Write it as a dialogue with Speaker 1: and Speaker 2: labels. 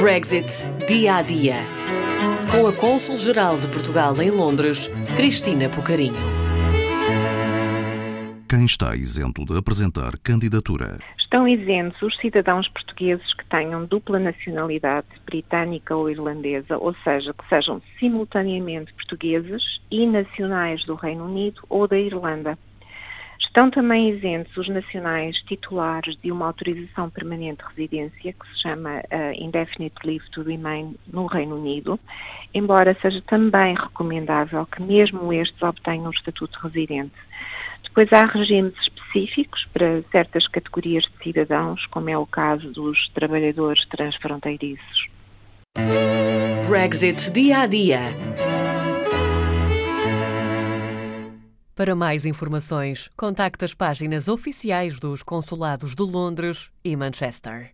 Speaker 1: Brexit dia a dia. Com a Cônsul-Geral de Portugal em Londres, Cristina Pucarinho.
Speaker 2: Quem está isento de apresentar candidatura?
Speaker 3: Estão isentos os cidadãos portugueses que tenham dupla nacionalidade, britânica ou irlandesa, ou seja, que sejam simultaneamente portugueses e nacionais do Reino Unido ou da Irlanda. Estão também isentos os nacionais titulares de uma autorização permanente de residência, que se chama uh, Indefinite Leave to Remain no Reino Unido, embora seja também recomendável que mesmo estes obtenham o estatuto de residente. Depois há regimes específicos para certas categorias de cidadãos, como é o caso dos trabalhadores transfronteiriços.
Speaker 1: Brexit dia a dia.
Speaker 4: Para mais informações, contacte as páginas oficiais dos Consulados de Londres e Manchester.